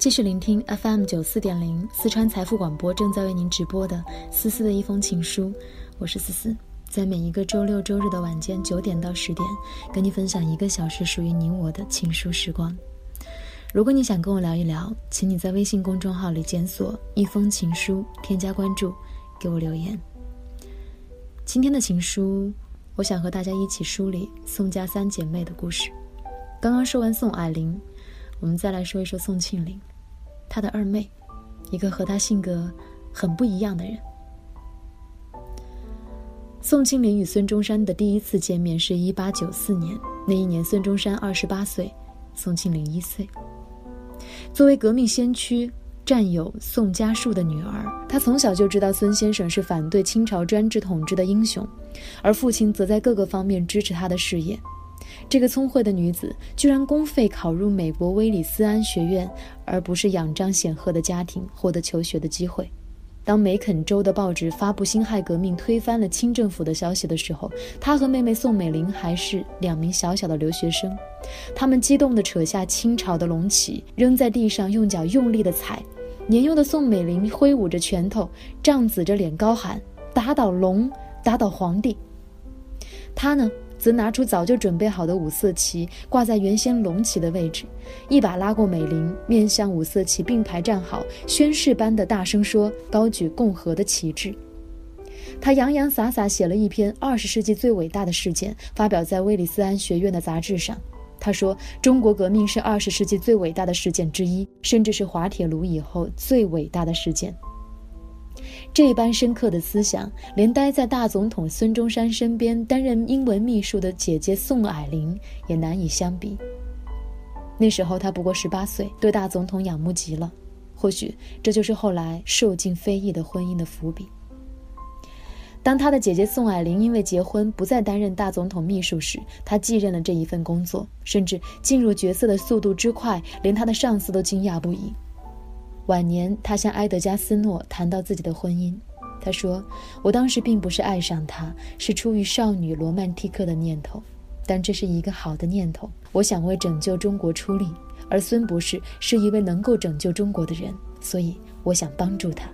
继续聆听 FM 九四点零四川财富广播正在为您直播的思思的一封情书，我是思思，在每一个周六周日的晚间九点到十点，跟你分享一个小时属于你我的情书时光。如果你想跟我聊一聊，请你在微信公众号里检索“一封情书”，添加关注，给我留言。今天的情书，我想和大家一起梳理宋家三姐妹的故事。刚刚说完宋霭龄，我们再来说一说宋庆龄。她的二妹，一个和她性格很不一样的人。宋庆龄与孙中山的第一次见面是一八九四年，那一年孙中山二十八岁，宋庆龄一岁。作为革命先驱、战友宋家树的女儿，她从小就知道孙先生是反对清朝专制统治的英雄，而父亲则在各个方面支持他的事业。这个聪慧的女子居然公费考入美国威里斯安学院，而不是仰仗显赫的家庭获得求学的机会。当梅肯州的报纸发布辛亥革命推翻了清政府的消息的时候，她和妹妹宋美龄还是两名小小的留学生。他们激动地扯下清朝的龙旗，扔在地上，用脚用力地踩。年幼的宋美龄挥舞着拳头，仗子着脸高喊：“打倒龙，打倒皇帝！”她呢？则拿出早就准备好的五色旗，挂在原先龙旗的位置，一把拉过美玲，面向五色旗并排站好，宣誓般的大声说：“高举共和的旗帜。”他洋洋洒洒写了一篇二十世纪最伟大的事件，发表在威里斯安学院的杂志上。他说：“中国革命是二十世纪最伟大的事件之一，甚至是滑铁卢以后最伟大的事件。”这般深刻的思想，连待在大总统孙中山身边担任英文秘书的姐姐宋霭龄也难以相比。那时候她不过十八岁，对大总统仰慕极了。或许这就是后来受尽非议的婚姻的伏笔。当他的姐姐宋霭龄因为结婚不再担任大总统秘书时，他继任了这一份工作，甚至进入角色的速度之快，连他的上司都惊讶不已。晚年，他向埃德加斯诺谈到自己的婚姻，他说：“我当时并不是爱上他，是出于少女罗曼蒂克的念头，但这是一个好的念头。我想为拯救中国出力，而孙博士是一位能够拯救中国的人，所以我想帮助他。”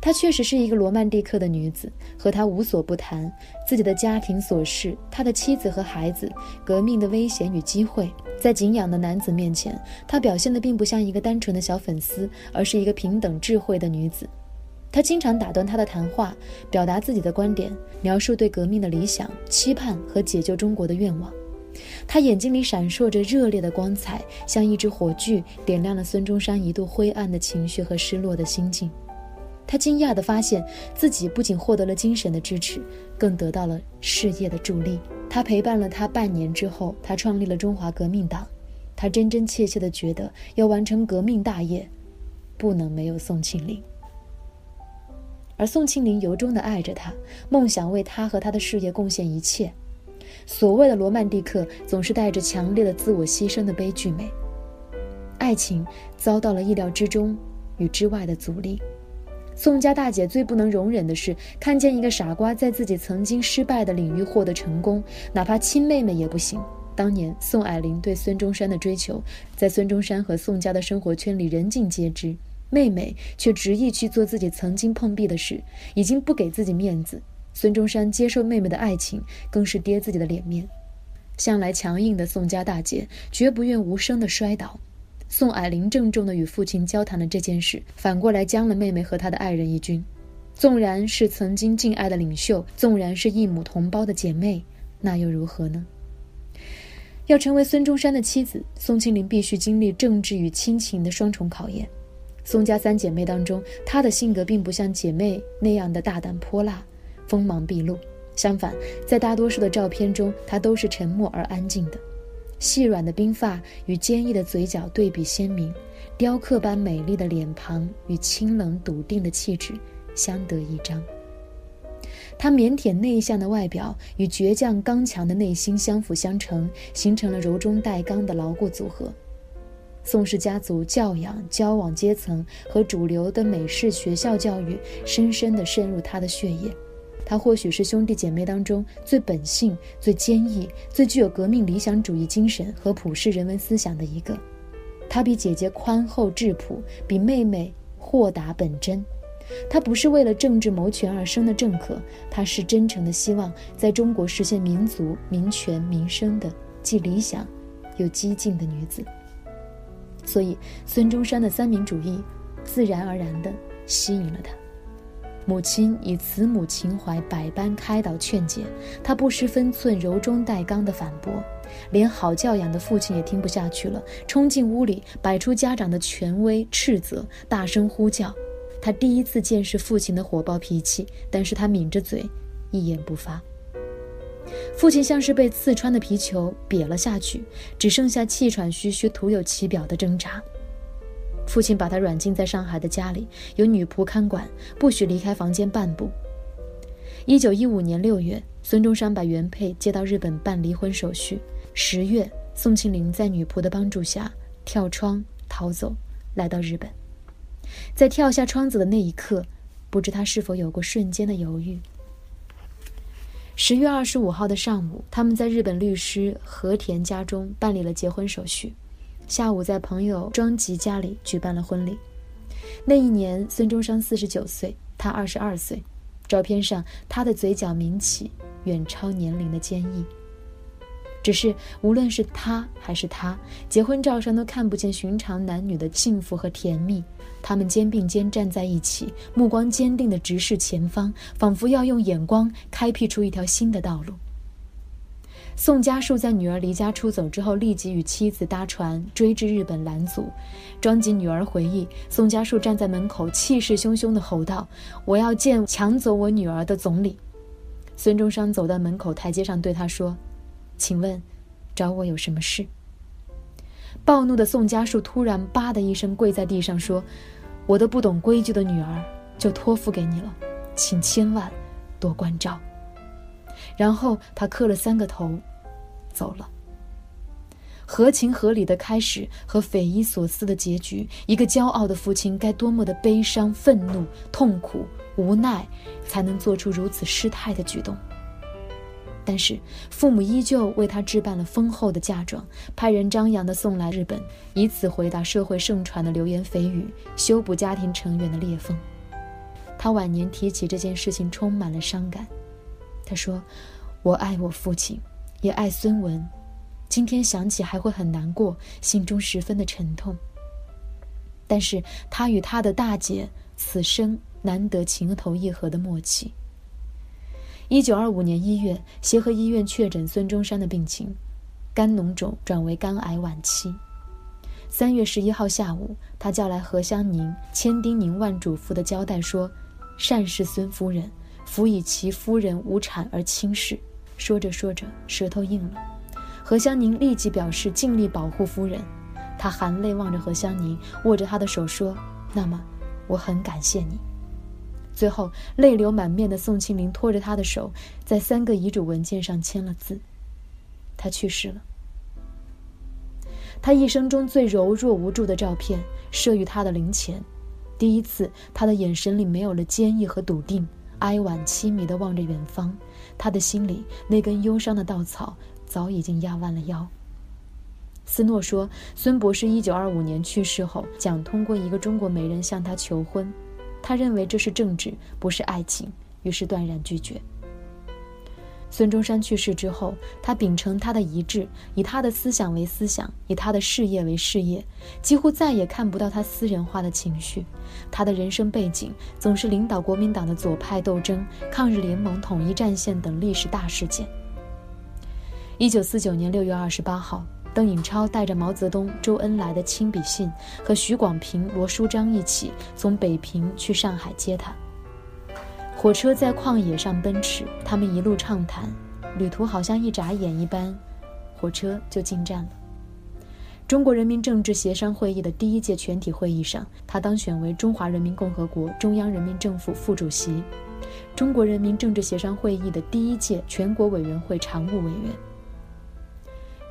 她确实是一个罗曼蒂克的女子，和他无所不谈，自己的家庭琐事，他的妻子和孩子，革命的危险与机会。在敬仰的男子面前，她表现的并不像一个单纯的小粉丝，而是一个平等智慧的女子。她经常打断他的谈话，表达自己的观点，描述对革命的理想、期盼和解救中国的愿望。她眼睛里闪烁着热烈的光彩，像一支火炬，点亮了孙中山一度灰暗的情绪和失落的心境。他惊讶地发现自己不仅获得了精神的支持，更得到了事业的助力。他陪伴了他半年之后，他创立了中华革命党。他真真切切地觉得，要完成革命大业，不能没有宋庆龄。而宋庆龄由衷地爱着他，梦想为他和他的事业贡献一切。所谓的罗曼蒂克，总是带着强烈的自我牺牲的悲剧美。爱情遭到了意料之中与之外的阻力。宋家大姐最不能容忍的是看见一个傻瓜在自己曾经失败的领域获得成功，哪怕亲妹妹也不行。当年宋霭龄对孙中山的追求，在孙中山和宋家的生活圈里人尽皆知，妹妹却执意去做自己曾经碰壁的事，已经不给自己面子。孙中山接受妹妹的爱情，更是跌自己的脸面。向来强硬的宋家大姐，绝不愿无声的摔倒。宋霭龄郑重地与父亲交谈了这件事，反过来将了妹妹和他的爱人一军。纵然是曾经敬爱的领袖，纵然是一母同胞的姐妹，那又如何呢？要成为孙中山的妻子，宋庆龄必须经历政治与亲情的双重考验。宋家三姐妹当中，她的性格并不像姐妹那样的大胆泼辣、锋芒毕露。相反，在大多数的照片中，她都是沉默而安静的。细软的鬓发与坚毅的嘴角对比鲜明，雕刻般美丽的脸庞与清冷笃定的气质相得益彰。她腼腆内向的外表与倔强刚强的内心相辅相成，形成了柔中带刚的牢固组合。宋氏家族教养、交往阶层和主流的美式学校教育，深深地渗入她的血液。她或许是兄弟姐妹当中最本性、最坚毅、最具有革命理想主义精神和普世人文思想的一个。他比姐姐宽厚质朴，比妹妹豁达本真。他不是为了政治谋权而生的政客，他是真诚的希望在中国实现民族民权民生的既理想又激进的女子。所以，孙中山的三民主义自然而然地吸引了他。母亲以慈母情怀百般开导劝解，他不失分寸，柔中带刚的反驳。连好教养的父亲也听不下去了，冲进屋里，摆出家长的权威，斥责，大声呼叫。他第一次见识父亲的火爆脾气，但是他抿着嘴，一言不发。父亲像是被刺穿的皮球瘪了下去，只剩下气喘吁吁、徒有其表的挣扎。父亲把他软禁在上海的家里，有女仆看管，不许离开房间半步。一九一五年六月，孙中山把原配接到日本办离婚手续。十月，宋庆龄在女仆的帮助下跳窗逃走，来到日本。在跳下窗子的那一刻，不知他是否有过瞬间的犹豫。十月二十五号的上午，他们在日本律师和田家中办理了结婚手续。下午在朋友庄吉家里举办了婚礼。那一年，孙中山四十九岁，他二十二岁。照片上，他的嘴角抿起远超年龄的坚毅。只是，无论是他还是他，结婚照上都看不见寻常男女的幸福和甜蜜。他们肩并肩站在一起，目光坚定地直视前方，仿佛要用眼光开辟出一条新的道路。宋家树在女儿离家出走之后，立即与妻子搭船追至日本拦阻。庄吉女儿回忆，宋家树站在门口，气势汹汹地吼道：“我要见抢走我女儿的总理。”孙中山走到门口台阶上，对他说：“请问，找我有什么事？”暴怒的宋家树突然“吧”的一声跪在地上，说：“我的不懂规矩的女儿就托付给你了，请千万多关照。”然后他磕了三个头。走了。合情合理的开始和匪夷所思的结局，一个骄傲的父亲该多么的悲伤、愤怒、痛苦、无奈，才能做出如此失态的举动？但是父母依旧为他置办了丰厚的嫁妆，派人张扬地送来日本，以此回答社会盛传的流言蜚语，修补家庭成员的裂缝。他晚年提起这件事情，充满了伤感。他说：“我爱我父亲。”也爱孙文，今天想起还会很难过，心中十分的沉痛。但是他与他的大姐此生难得情投意合的默契。一九二五年一月，协和医院确诊孙中山的病情，肝脓肿转为肝癌晚期。三月十一号下午，他叫来何香凝，千叮咛万嘱咐的交代说：“善事孙夫人，辅以其夫人无产而轻视。”说着说着，舌头硬了。何香凝立即表示尽力保护夫人。他含泪望着何香凝，握着她的手说：“那么，我很感谢你。”最后，泪流满面的宋庆龄拖着他的手，在三个遗嘱文件上签了字。他去世了。他一生中最柔弱无助的照片摄于他的灵前。第一次，他的眼神里没有了坚毅和笃定。哀婉凄迷地望着远方，他的心里那根忧伤的稻草早已经压弯了腰。斯诺说，孙博士一九二五年去世后，蒋通过一个中国媒人向他求婚，他认为这是政治，不是爱情，于是断然拒绝。孙中山去世之后，他秉承他的遗志，以他的思想为思想，以他的事业为事业，几乎再也看不到他私人化的情绪。他的人生背景总是领导国民党的左派斗争、抗日联盟统一战线等历史大事件。一九四九年六月二十八号，邓颖超带着毛泽东、周恩来的亲笔信，和徐广平、罗书章一起从北平去上海接他。火车在旷野上奔驰，他们一路畅谈，旅途好像一眨眼一般，火车就进站了。中国人民政治协商会议的第一届全体会议上，他当选为中华人民共和国中央人民政府副主席，中国人民政治协商会议的第一届全国委员会常务委员。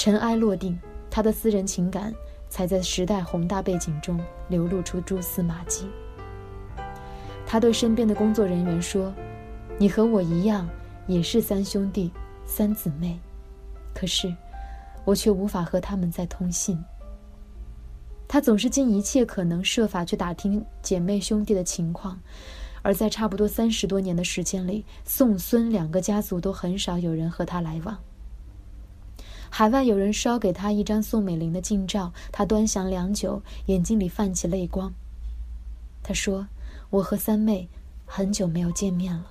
尘埃落定，他的私人情感才在时代宏大背景中流露出蛛丝马迹。他对身边的工作人员说：“你和我一样，也是三兄弟、三姊妹，可是，我却无法和他们再通信。”他总是尽一切可能设法去打听姐妹兄弟的情况，而在差不多三十多年的时间里，宋孙两个家族都很少有人和他来往。海外有人捎给他一张宋美龄的近照，他端详良久，眼睛里泛起泪光。他说：“我和三妹很久没有见面了。”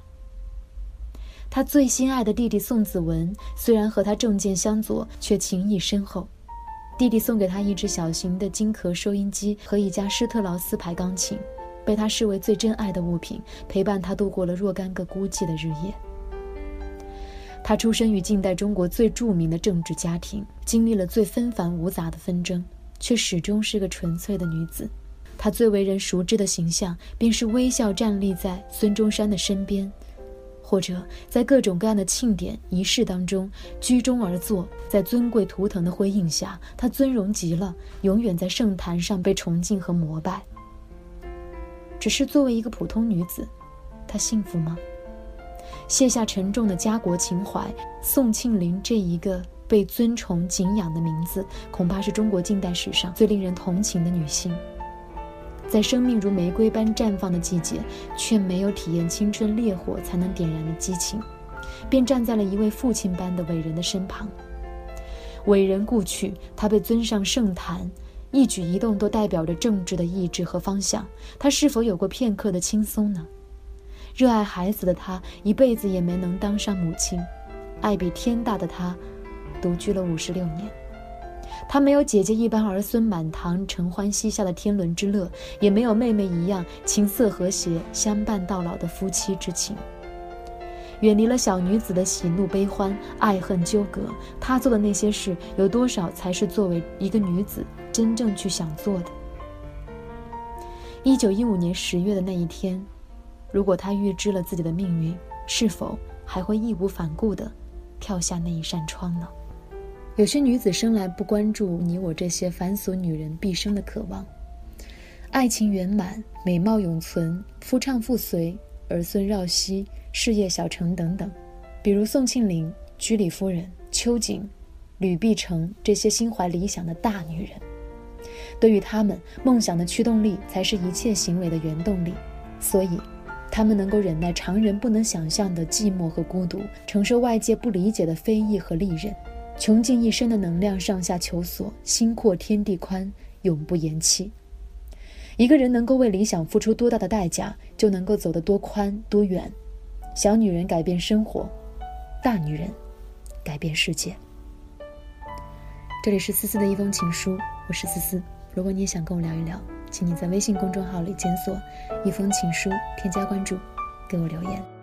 他最心爱的弟弟宋子文，虽然和他政见相左，却情谊深厚。弟弟送给他一只小型的金壳收音机和一架施特劳斯牌钢琴，被他视为最珍爱的物品，陪伴他度过了若干个孤寂的日夜。他出生于近代中国最著名的政治家庭，经历了最纷繁无杂的纷争，却始终是个纯粹的女子。她最为人熟知的形象，便是微笑站立在孙中山的身边。或者在各种各样的庆典仪式当中居中而坐，在尊贵图腾的辉映下，她尊荣极了，永远在圣坛上被崇敬和膜拜。只是作为一个普通女子，她幸福吗？卸下沉重的家国情怀，宋庆龄这一个被尊崇敬仰的名字，恐怕是中国近代史上最令人同情的女性。在生命如玫瑰般绽放的季节，却没有体验青春烈火才能点燃的激情，便站在了一位父亲般的伟人的身旁。伟人故去，他被尊上圣坛，一举一动都代表着政治的意志和方向。他是否有过片刻的轻松呢？热爱孩子的他，一辈子也没能当上母亲；爱比天大的他，独居了五十六年。他没有姐姐一般儿孙满堂承欢膝下的天伦之乐，也没有妹妹一样琴瑟和谐相伴到老的夫妻之情。远离了小女子的喜怒悲欢、爱恨纠葛，她做的那些事，有多少才是作为一个女子真正去想做的？一九一五年十月的那一天，如果她预知了自己的命运，是否还会义无反顾地跳下那一扇窗呢？有些女子生来不关注你我这些凡俗女人毕生的渴望，爱情圆满、美貌永存、夫唱妇随、儿孙绕膝、事业小成等等。比如宋庆龄、居里夫人、秋瑾、吕碧城这些心怀理想的大女人，对于她们，梦想的驱动力才是一切行为的原动力。所以，她们能够忍耐常人不能想象的寂寞和孤独，承受外界不理解的非议和利刃。穷尽一生的能量，上下求索，心阔天地宽，永不言弃。一个人能够为理想付出多大的代价，就能够走得多宽多远。小女人改变生活，大女人改变世界。这里是思思的一封情书，我是思思。如果你也想跟我聊一聊，请你在微信公众号里检索“一封情书”，添加关注，给我留言。